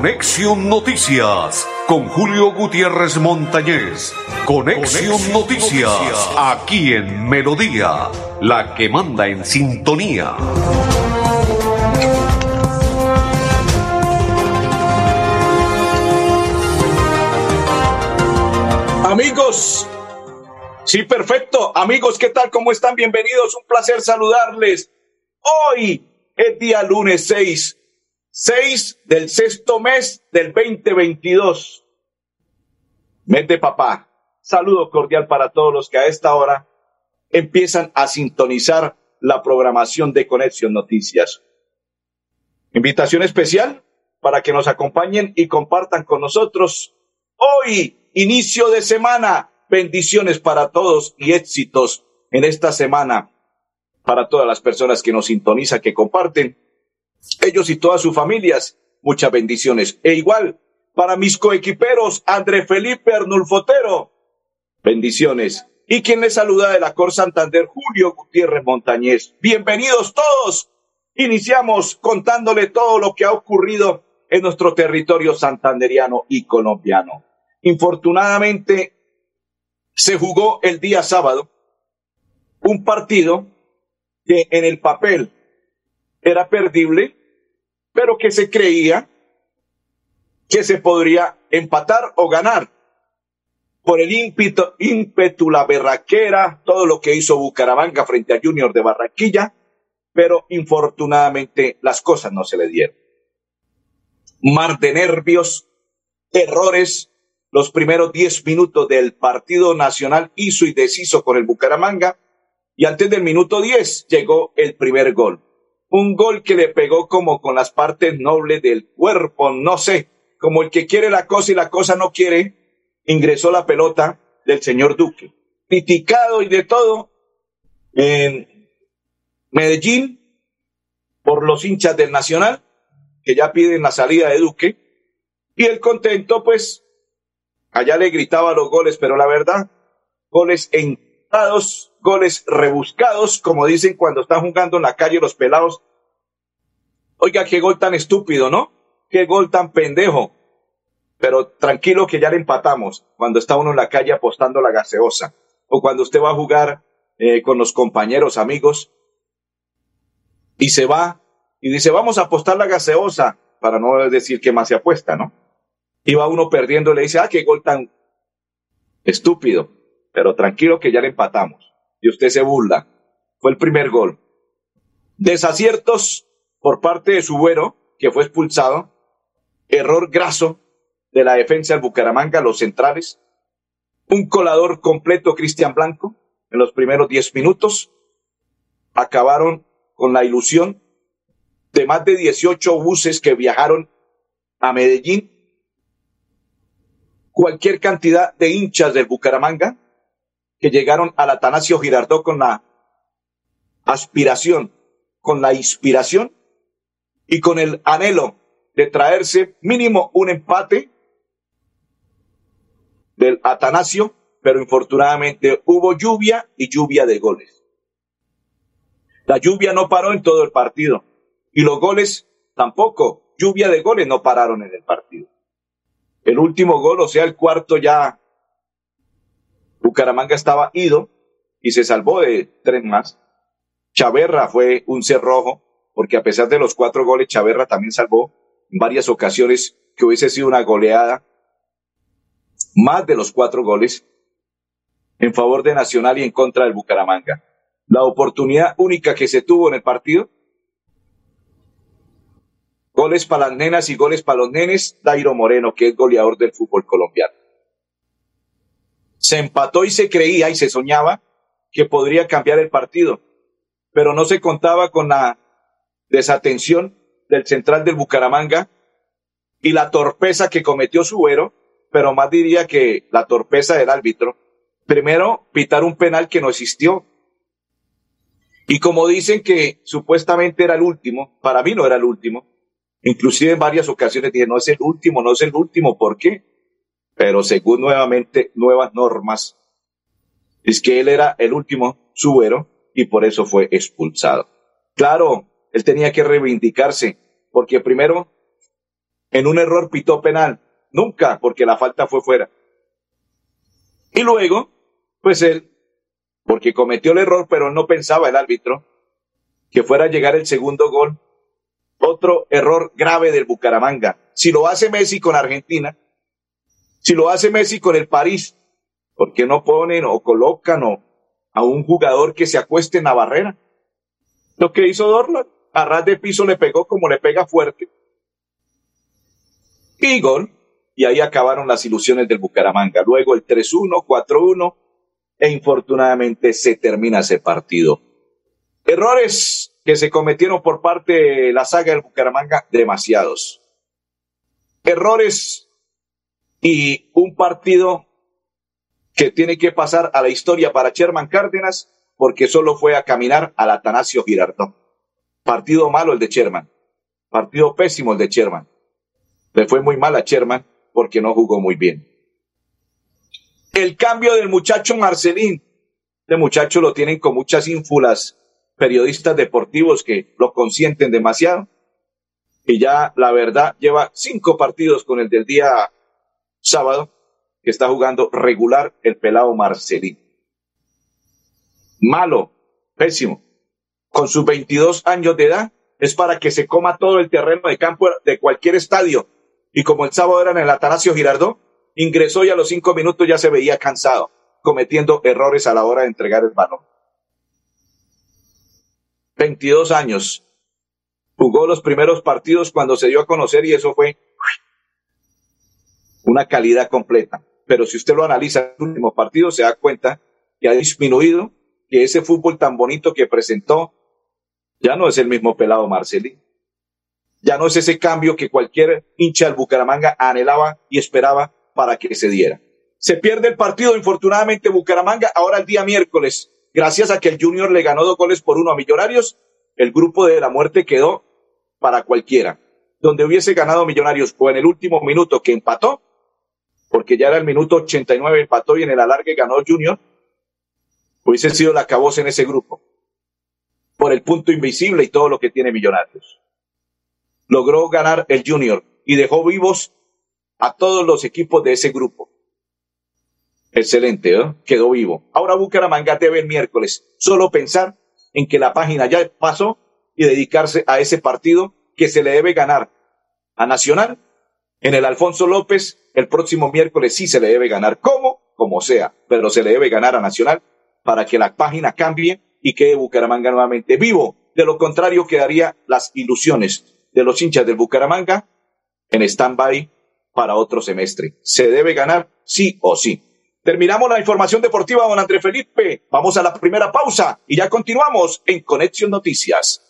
Conexión Noticias con Julio Gutiérrez Montañez. Conexión, Noticias, aquí en Melodía, la que manda en sintonía. Amigos, sí, perfecto. Amigos, ¿qué tal? ¿Cómo están? Bienvenidos. Un placer saludarles. Hoy es día lunes 6 6 del sexto mes del 2022. Mes de papá. Saludo cordial para todos los que a esta hora empiezan a sintonizar la programación de Conexión Noticias. Invitación especial para que nos acompañen y compartan con nosotros hoy, inicio de semana. Bendiciones para todos y éxitos en esta semana para todas las personas que nos sintonizan, que comparten ellos y todas sus familias, muchas bendiciones. E igual para mis coequiperos, André Felipe Arnulfotero, bendiciones. Y quien les saluda de la Cor Santander, Julio Gutiérrez Montañez. Bienvenidos todos. Iniciamos contándole todo lo que ha ocurrido en nuestro territorio santanderiano y colombiano. Infortunadamente, se jugó el día sábado un partido que en el papel era perdible, pero que se creía que se podría empatar o ganar por el ímpetu, la berraquera, todo lo que hizo Bucaramanga frente a Junior de Barranquilla, pero infortunadamente las cosas no se le dieron. Mar de nervios, errores, los primeros diez minutos del partido nacional hizo y deshizo con el Bucaramanga, y antes del minuto diez llegó el primer gol un gol que le pegó como con las partes nobles del cuerpo, no sé, como el que quiere la cosa y la cosa no quiere, ingresó la pelota del señor Duque. Criticado y de todo en Medellín por los hinchas del Nacional, que ya piden la salida de Duque, y el contento, pues, allá le gritaba los goles, pero la verdad, goles en goles rebuscados, como dicen cuando están jugando en la calle los pelados. Oiga, qué gol tan estúpido, ¿no? Qué gol tan pendejo. Pero tranquilo que ya le empatamos cuando está uno en la calle apostando la gaseosa. O cuando usted va a jugar eh, con los compañeros, amigos, y se va y dice, vamos a apostar la gaseosa, para no decir que más se apuesta, ¿no? Y va uno perdiendo y le dice, ah, qué gol tan estúpido pero tranquilo que ya le empatamos. Y usted se burla. Fue el primer gol. Desaciertos por parte de Subuero, que fue expulsado. Error graso de la defensa del Bucaramanga, los centrales. Un colador completo, Cristian Blanco, en los primeros diez minutos. Acabaron con la ilusión de más de 18 buses que viajaron a Medellín. Cualquier cantidad de hinchas del Bucaramanga que llegaron al Atanasio Girardot con la aspiración, con la inspiración y con el anhelo de traerse mínimo un empate del Atanasio, pero infortunadamente hubo lluvia y lluvia de goles. La lluvia no paró en todo el partido y los goles tampoco, lluvia de goles no pararon en el partido. El último gol, o sea, el cuarto ya Bucaramanga estaba ido y se salvó de tres más. Chaverra fue un cerrojo, porque a pesar de los cuatro goles, Chaverra también salvó en varias ocasiones que hubiese sido una goleada, más de los cuatro goles, en favor de Nacional y en contra del Bucaramanga. La oportunidad única que se tuvo en el partido, goles para las nenas y goles para los nenes, Dairo Moreno, que es goleador del fútbol colombiano se empató y se creía y se soñaba que podría cambiar el partido, pero no se contaba con la desatención del central del Bucaramanga y la torpeza que cometió Suero, pero más diría que la torpeza del árbitro. Primero, pitar un penal que no existió. Y como dicen que supuestamente era el último, para mí no era el último. Inclusive en varias ocasiones dije, no es el último, no es el último. ¿Por qué? Pero según nuevamente nuevas normas, es que él era el último subero y por eso fue expulsado. Claro, él tenía que reivindicarse, porque primero en un error pitó penal. Nunca, porque la falta fue fuera. Y luego, pues él, porque cometió el error, pero no pensaba el árbitro que fuera a llegar el segundo gol. Otro error grave del Bucaramanga. Si lo hace Messi con Argentina, si lo hace Messi con el París, ¿por qué no ponen o colocan a un jugador que se acueste en la barrera? Lo que hizo Dorlan, a ras de piso le pegó como le pega fuerte. Y gol. Y ahí acabaron las ilusiones del Bucaramanga. Luego el 3-1, 4-1 e infortunadamente se termina ese partido. Errores que se cometieron por parte de la saga del Bucaramanga, demasiados. Errores y un partido que tiene que pasar a la historia para Sherman Cárdenas porque solo fue a caminar al Atanasio Girardot. Partido malo el de Sherman. Partido pésimo el de Sherman. Le fue muy mal a Sherman porque no jugó muy bien. El cambio del muchacho Marcelín. Este muchacho lo tienen con muchas ínfulas periodistas deportivos que lo consienten demasiado. Y ya, la verdad, lleva cinco partidos con el del día sábado, que está jugando regular el pelado Marcelín. Malo, pésimo. Con sus 22 años de edad, es para que se coma todo el terreno de campo de cualquier estadio y como el sábado era en el Atanasio Girardot, ingresó y a los cinco minutos ya se veía cansado, cometiendo errores a la hora de entregar el balón. 22 años. Jugó los primeros partidos cuando se dio a conocer y eso fue una calidad completa. Pero si usted lo analiza en los últimos partidos, se da cuenta que ha disminuido, que ese fútbol tan bonito que presentó ya no es el mismo pelado Marcelín. Ya no es ese cambio que cualquier hincha del Bucaramanga anhelaba y esperaba para que se diera. Se pierde el partido, infortunadamente, Bucaramanga. Ahora el día miércoles, gracias a que el Junior le ganó dos goles por uno a Millonarios, el grupo de la muerte quedó para cualquiera. Donde hubiese ganado Millonarios o en el último minuto que empató, porque ya era el minuto 89, empató y en el alargue ganó Junior, hubiese sido la cabosa en ese grupo. Por el punto invisible y todo lo que tiene Millonarios logró ganar el Junior y dejó vivos a todos los equipos de ese grupo. Excelente, ¿eh? quedó vivo. Ahora Bucaramanga debe el miércoles solo pensar en que la página ya pasó y dedicarse a ese partido que se le debe ganar a Nacional en el Alfonso López. El próximo miércoles sí se le debe ganar, como, como sea, pero se le debe ganar a Nacional para que la página cambie y quede Bucaramanga nuevamente vivo. De lo contrario, quedaría las ilusiones de los hinchas del Bucaramanga en stand-by para otro semestre. Se debe ganar sí o sí. Terminamos la información deportiva, don André Felipe. Vamos a la primera pausa y ya continuamos en Conexión Noticias.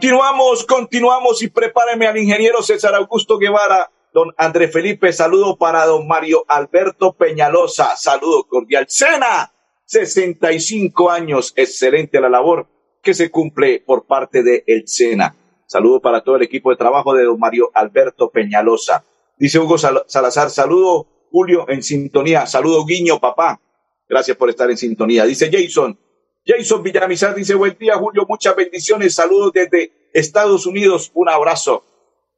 Continuamos, continuamos y prepáreme al ingeniero César Augusto Guevara. Don André Felipe, saludo para don Mario Alberto Peñalosa, saludo cordial. Sena, 65 años, excelente la labor que se cumple por parte de el Sena. Saludo para todo el equipo de trabajo de don Mario Alberto Peñalosa. Dice Hugo Salazar, saludo Julio en sintonía, saludo Guiño, papá. Gracias por estar en sintonía. Dice Jason, Jason Villamizar dice, buen día Julio, muchas bendiciones, saludos desde Estados Unidos, un abrazo.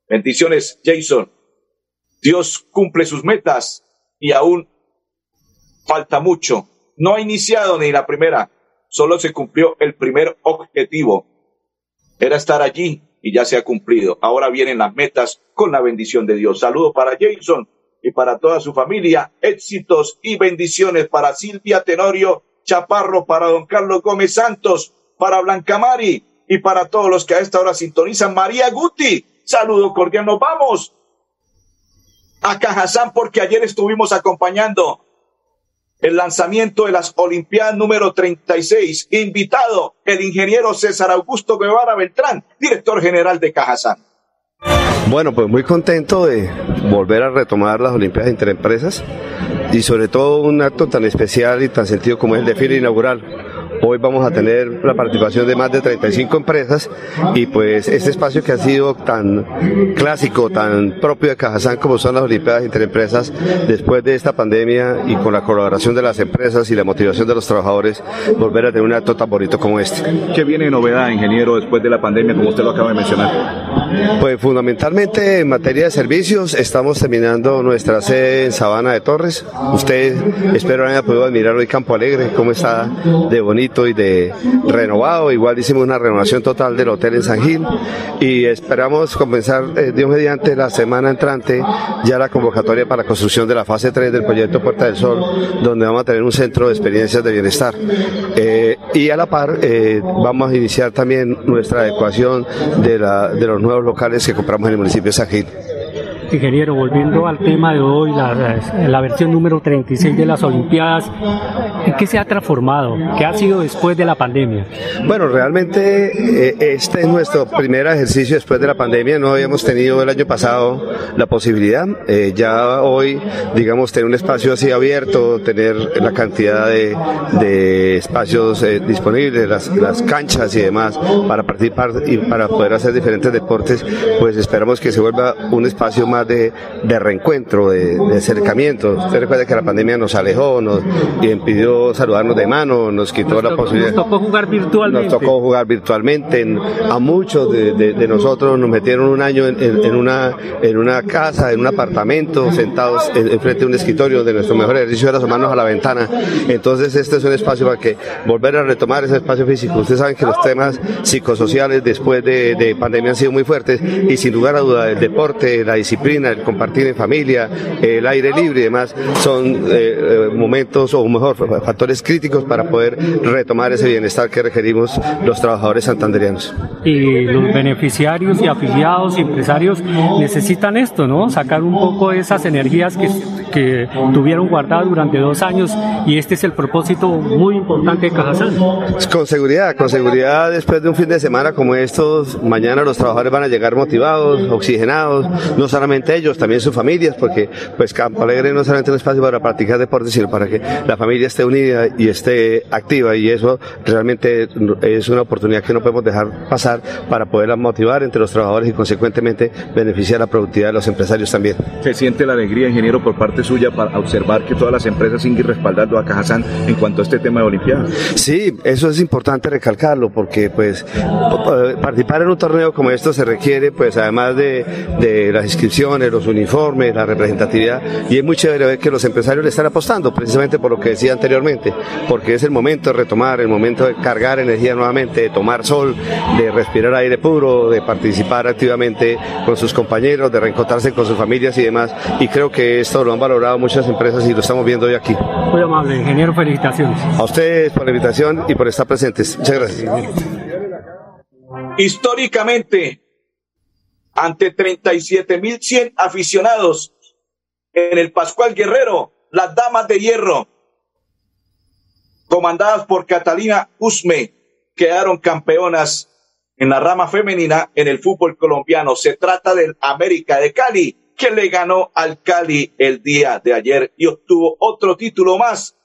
Bendiciones, Jason. Dios cumple sus metas y aún falta mucho. No ha iniciado ni la primera, solo se cumplió el primer objetivo. Era estar allí y ya se ha cumplido. Ahora vienen las metas con la bendición de Dios. Saludos para Jason y para toda su familia. Éxitos y bendiciones para Silvia Tenorio Chaparro, para don Carlos Gómez Santos, para Blanca Mari y para todos los que a esta hora sintonizan. María Guti, saludo cordial. Nos vamos a Cajazán porque ayer estuvimos acompañando el lanzamiento de las Olimpiadas número 36. Invitado el ingeniero César Augusto Guevara Beltrán, director general de Cajazán. Bueno, pues muy contento de volver a retomar las Olimpiadas Interempresas y sobre todo un acto tan especial y tan sentido como es el desfile inaugural Hoy vamos a tener la participación de más de 35 empresas y pues este espacio que ha sido tan clásico, tan propio de Cajazán como son las Olimpiadas Interempresas, después de esta pandemia y con la colaboración de las empresas y la motivación de los trabajadores, volver a tener un acto tan bonito como este. ¿Qué viene de novedad, ingeniero, después de la pandemia, como usted lo acaba de mencionar? Pues fundamentalmente en materia de servicios, estamos terminando nuestra sede en Sabana de Torres. Usted espero haya podido admirar hoy Campo Alegre, cómo está de bonito y de renovado. Igual hicimos una renovación total del hotel en San Gil y esperamos comenzar, eh, Dios mediante, la semana entrante ya la convocatoria para la construcción de la fase 3 del proyecto Puerta del Sol, donde vamos a tener un centro de experiencias de bienestar. Eh, y a la par eh, vamos a iniciar también nuestra adecuación de, la, de los nuevos locales que compramos en el municipio de San Gil. Ingeniero, volviendo al tema de hoy, la, la, versión número 36 de las Olimpiadas, ¿en qué se ha transformado? ¿Qué ha sido después de la pandemia? Bueno, realmente eh, este es nuestro primer ejercicio después de la pandemia. No habíamos tenido el año pasado la posibilidad. Eh, ya hoy, digamos, tener un espacio así abierto, tener la cantidad de, de espacios eh, disponibles, las, las canchas y demás para participar y para poder hacer diferentes deportes, pues esperamos que se vuelva un espacio más de, de reencuentro, de, de, acercamiento. Usted recuerda que la pandemia nos alejó, nos impidió saludarnos de mano, nos quitó nos la tocó, posibilidad. Nos tocó jugar virtualmente. Nos tocó jugar virtualmente. En, a muchos de, de, nosotros nos metieron un año en, en, en, una, en una casa, en un apartamento, sentados en, frente de un escritorio donde nuestro mejor ejercicio era asomarnos a la ventana. Entonces este es un espacio para que volver a retomar ese espacio físico. Ustedes saben que los temas psicosociales después de, de pandemia han sido muy fuertes y sin lugar a duda el deporte, la disciplina, el compartir en familia, el aire libre y demás son eh, momentos o mejor factores críticos para poder retomar ese bienestar que requerimos los trabajadores santanderianos. Y los beneficiarios y afiliados y empresarios necesitan esto, ¿no? Sacar un poco esas energías que, que tuvieron guardadas durante dos años y este es el propósito muy importante de Cajazán. Con seguridad, con seguridad después de un fin de semana como estos, mañana los trabajadores van a llegar motivados, oxigenados, no solamente ellos, también sus familias, porque pues Campo Alegre no es solamente un espacio para practicar deportes, sino para que la familia esté unida y esté activa y eso realmente es una oportunidad que no podemos dejar pasar para poderla motivar entre los trabajadores y consecuentemente beneficiar la productividad de los empresarios también. Se siente la alegría, ingeniero, por parte suya para observar que todas las empresas siguen respaldando a Cajazán en cuanto a este tema de Olimpiadas. Sí, eso es importante recalcarlo porque pues participar en un torneo como esto se requiere pues además de, de las inscripciones los uniformes, la representatividad. Y es muy chévere ver que los empresarios le están apostando, precisamente por lo que decía anteriormente, porque es el momento de retomar, el momento de cargar energía nuevamente, de tomar sol, de respirar aire puro, de participar activamente con sus compañeros, de reencontrarse con sus familias y demás. Y creo que esto lo han valorado muchas empresas y lo estamos viendo hoy aquí. Muy amable, ingeniero, felicitaciones. A ustedes por la invitación y por estar presentes. Muchas gracias. Históricamente, ante 37.100 aficionados en el Pascual Guerrero, las Damas de Hierro, comandadas por Catalina Usme, quedaron campeonas en la rama femenina en el fútbol colombiano. Se trata del América de Cali, que le ganó al Cali el día de ayer y obtuvo otro título más.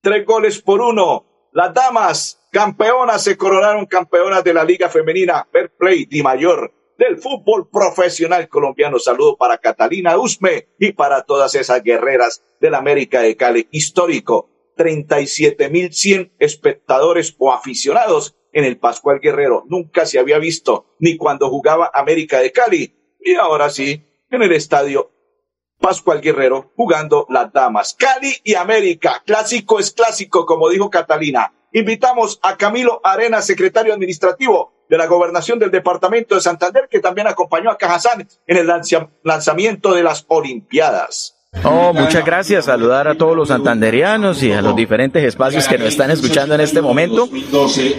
Tres goles por uno. Las damas campeonas se coronaron campeonas de la Liga Femenina Fair Play Di Mayor del fútbol profesional colombiano. Saludo para Catalina Usme y para todas esas guerreras del América de Cali. Histórico. 37.100 espectadores o aficionados en el Pascual Guerrero. Nunca se había visto ni cuando jugaba América de Cali. Y ahora sí, en el estadio Pascual Guerrero jugando las damas. Cali y América. Clásico es clásico, como dijo Catalina. Invitamos a Camilo Arena, secretario administrativo de la gobernación del departamento de Santander, que también acompañó a Cajazán en el lanzamiento de las Olimpiadas. Oh, muchas gracias. Saludar a todos los santanderianos y a los diferentes espacios que nos están escuchando en este momento.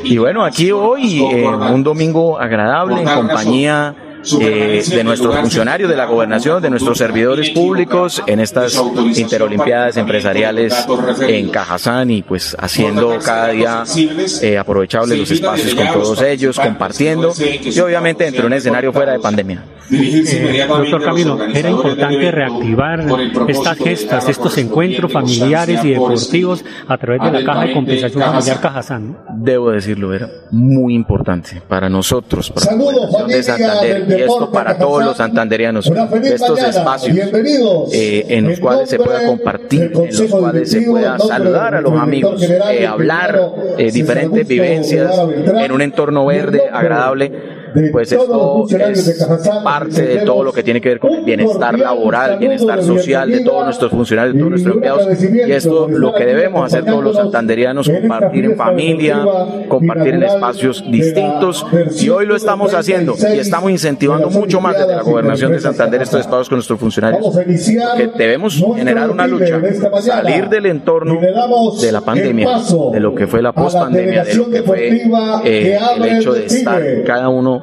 Y bueno, aquí hoy, eh, un domingo agradable en compañía eh, de nuestros funcionarios de la gobernación, de nuestros servidores públicos en estas interolimpiadas empresariales en Cajazán y pues haciendo cada día eh, aprovechables los espacios con todos ellos, compartiendo y obviamente dentro de un escenario fuera de pandemia. Eh, doctor Camilo, era importante reactivar estas gestas, estos encuentros familiares y deportivos a través de la Caja de Compensación Familiar Cajazán. Debo decirlo, era muy importante para nosotros, para la de Santander y esto para todos los santanderianos, estos espacios eh, en los cuales se pueda compartir, en los cuales se pueda saludar a los amigos, eh, hablar eh, diferentes vivencias en un entorno verde, agradable pues esto es parte de todo lo que tiene que ver con el bienestar laboral, bienestar social de todos nuestros funcionarios, de todos nuestros empleados. Y esto lo que debemos hacer todos los santanderianos, compartir en familia, compartir en espacios distintos. Y hoy lo estamos haciendo y estamos incentivando mucho más desde la gobernación de Santander estos espacios con nuestros funcionarios. Que debemos generar una lucha, salir del entorno de la pandemia, de lo que fue la pospandemia, de lo que fue eh, el hecho de estar cada uno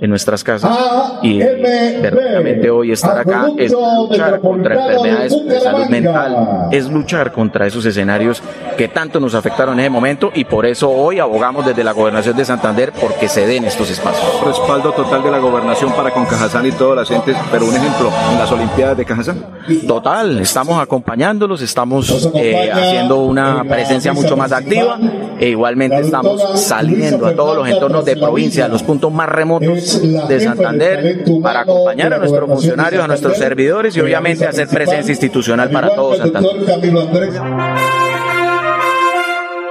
en nuestras casas y verdaderamente hoy estar acá es luchar contra enfermedades de salud mental, es luchar contra esos escenarios que tanto nos afectaron en ese momento y por eso hoy abogamos desde la gobernación de Santander porque se den estos espacios. Respaldo total de la gobernación para con Cajazán y todas las entes, pero un ejemplo, en las Olimpiadas de Cajazán. Total, estamos acompañándolos, estamos eh, haciendo una presencia mucho más activa e igualmente estamos saliendo a todos los entornos de provincia, a los puntos más remotos de Santander para acompañar a nuestros funcionarios, a nuestros servidores y obviamente hacer presencia institucional para todos Santander.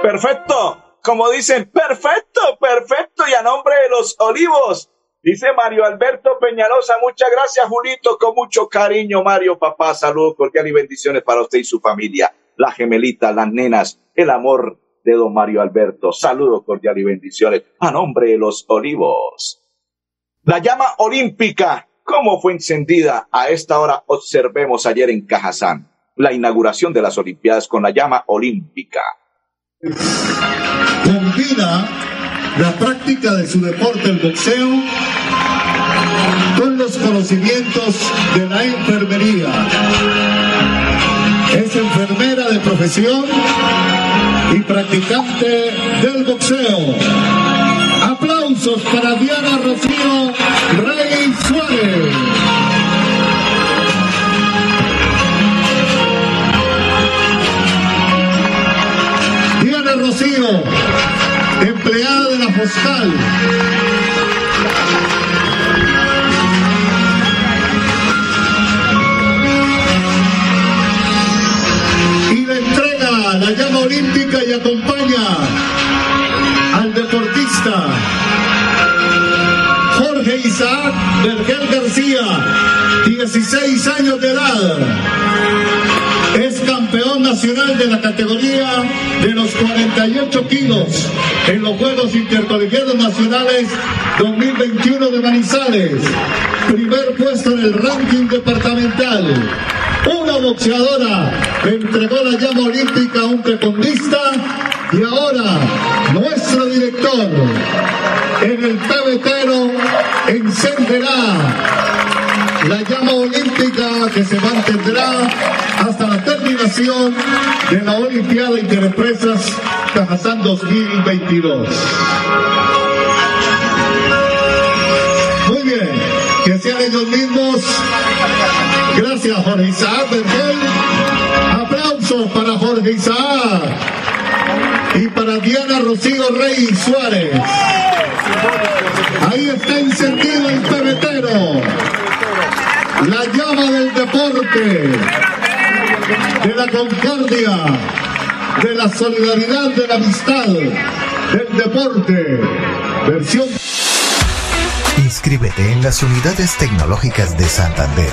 Perfecto. Como dicen, perfecto, perfecto. Y a nombre de los olivos, dice Mario Alberto Peñalosa. Muchas gracias, Julito. Con mucho cariño, Mario, papá. Saludos cordiales y bendiciones para usted y su familia. La gemelita, las nenas, el amor de don Mario Alberto. Saludos cordiales y bendiciones a nombre de los olivos. La llama olímpica, ¿cómo fue encendida? A esta hora observemos ayer en Cajazán la inauguración de las Olimpiadas con la llama olímpica. Combina la práctica de su deporte, el boxeo, con los conocimientos de la enfermería. Es enfermera de profesión y practicante del boxeo Aplausos para Diana Rocío Rey Suárez. Diana Rocío, empleada de la postal. Y le entrega la llama olímpica y acompaña deportista Jorge Isaac Vergel García, 16 años de edad. Es campeón nacional de la categoría de los 48 kilos en los Juegos Intercolegiados Nacionales 2021 de Manizales. Primer puesto en el ranking departamental. Una boxeadora entregó la llama olímpica a un precondista y ahora nuestro director en el pebetero encenderá la llama olímpica que se mantendrá hasta la terminación de la Olimpiada Interempresas Cajazán 2022. Muy bien, que sean ellos mismos. Gracias, Jorge Isaac Aplausos para Jorge Isaac Diana Rocío Rey Suárez. Ahí está encendido el pebetero. La llama del deporte, de la concordia, de la solidaridad, de la amistad, del deporte. Versión. Inscríbete en las unidades tecnológicas de Santander,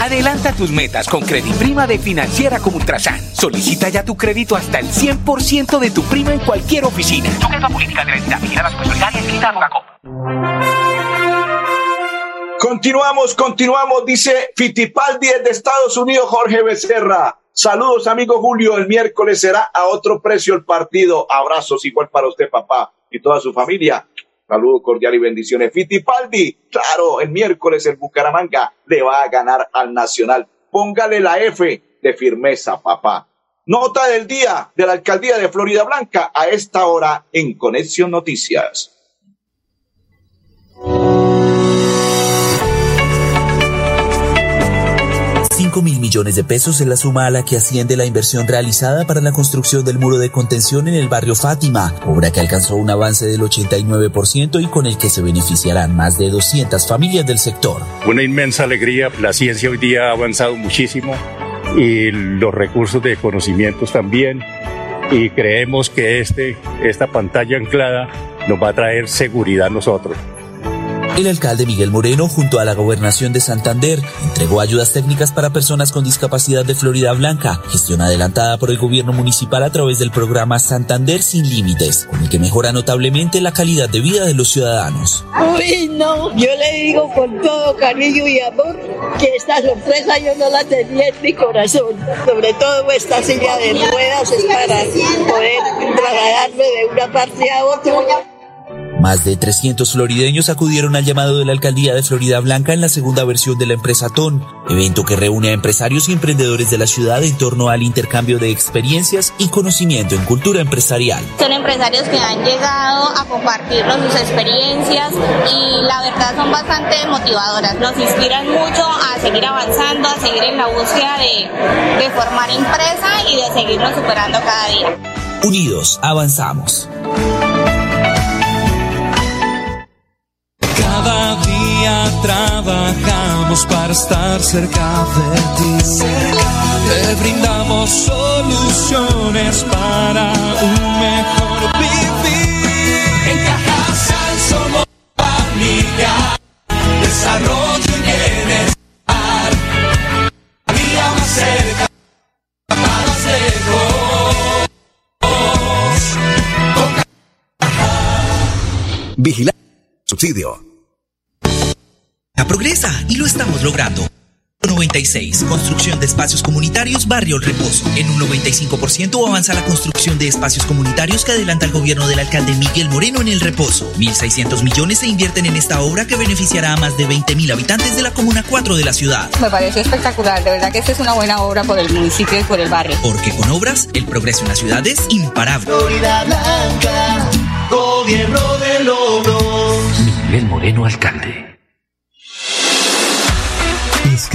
Adelanta tus metas con Prima de Financiera como Ultrasan. Solicita ya tu crédito hasta el 100% de tu prima en cualquier oficina. Sujeto a política de venta, vigilada supersolidaria escrita Continuamos, continuamos, dice Fitipaldi de Estados Unidos, Jorge Becerra. Saludos, amigo Julio. El miércoles será a otro precio el partido. Abrazos igual para usted, papá, y toda su familia. Saludos cordial y bendiciones. Fitipaldi, claro, el miércoles el Bucaramanga le va a ganar al Nacional. Póngale la F de firmeza, papá. Nota del día de la alcaldía de Florida Blanca a esta hora en Conexión Noticias. 5 mil millones de pesos es la suma a la que asciende la inversión realizada para la construcción del muro de contención en el barrio Fátima, obra que alcanzó un avance del 89% y con el que se beneficiarán más de 200 familias del sector. Una inmensa alegría, la ciencia hoy día ha avanzado muchísimo y los recursos de conocimientos también y creemos que este, esta pantalla anclada nos va a traer seguridad a nosotros. El alcalde Miguel Moreno, junto a la gobernación de Santander, entregó ayudas técnicas para personas con discapacidad de Florida Blanca, gestión adelantada por el gobierno municipal a través del programa Santander Sin Límites, con el que mejora notablemente la calidad de vida de los ciudadanos. Uy, no, yo le digo con todo cariño y amor que esta sorpresa yo no la tenía en mi corazón. Sobre todo esta silla de ruedas es para poder trasladarme de una parte a otra. Más de 300 florideños acudieron al llamado de la alcaldía de Florida Blanca en la segunda versión de la empresa TON, evento que reúne a empresarios y emprendedores de la ciudad en torno al intercambio de experiencias y conocimiento en cultura empresarial. Son empresarios que han llegado a compartirnos sus experiencias y la verdad son bastante motivadoras. Nos inspiran mucho a seguir avanzando, a seguir en la búsqueda de, de formar empresa y de seguirnos superando cada día. Unidos, avanzamos. Para estar cerca de ti. Te brindamos soluciones para un mejor vivir. En Cajasal somos familia, desarrollo y bienestar. Día más cerca, más lejos. Vigila. Subsidio. La progresa y lo estamos logrando. 96. Construcción de espacios comunitarios Barrio El Reposo. En un 95% avanza la construcción de espacios comunitarios que adelanta el gobierno del alcalde Miguel Moreno en El Reposo. 1.600 millones se invierten en esta obra que beneficiará a más de 20.000 habitantes de la Comuna 4 de la ciudad. Me pareció espectacular. De verdad que esta es una buena obra por el municipio y por el barrio. Porque con obras, el progreso en la ciudad es imparable. Florida Blanca, gobierno de logros. Miguel Moreno, alcalde.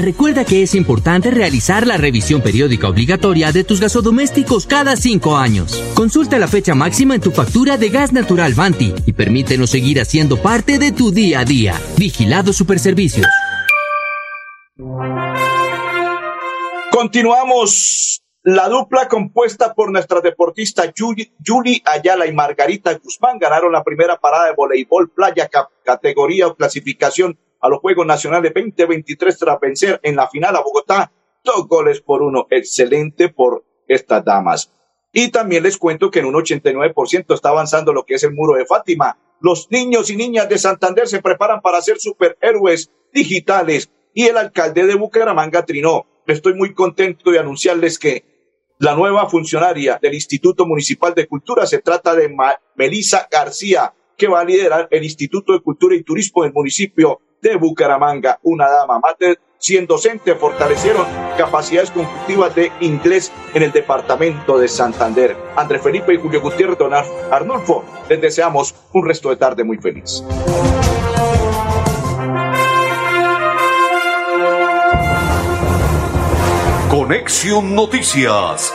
Recuerda que es importante realizar la revisión periódica obligatoria de tus gasodomésticos cada cinco años. Consulta la fecha máxima en tu factura de gas natural Banti y permítenos seguir haciendo parte de tu día a día. Vigilado Superservicios. Continuamos. La dupla compuesta por nuestras deportistas Julie Ayala y Margarita Guzmán ganaron la primera parada de voleibol playa categoría o clasificación a los Juegos Nacionales 2023 tras vencer en la final a Bogotá dos goles por uno. Excelente por estas damas. Y también les cuento que en un 89% está avanzando lo que es el muro de Fátima. Los niños y niñas de Santander se preparan para ser superhéroes digitales y el alcalde de Bucaramanga trinó. Estoy muy contento de anunciarles que la nueva funcionaria del Instituto Municipal de Cultura se trata de Melisa García, que va a liderar el Instituto de Cultura y Turismo del municipio de Bucaramanga. Una dama más de 100 docentes fortalecieron capacidades conjuntivas de inglés en el departamento de Santander. André Felipe y Julio Gutiérrez, don Arnulfo, les deseamos un resto de tarde muy feliz. Conexión Noticias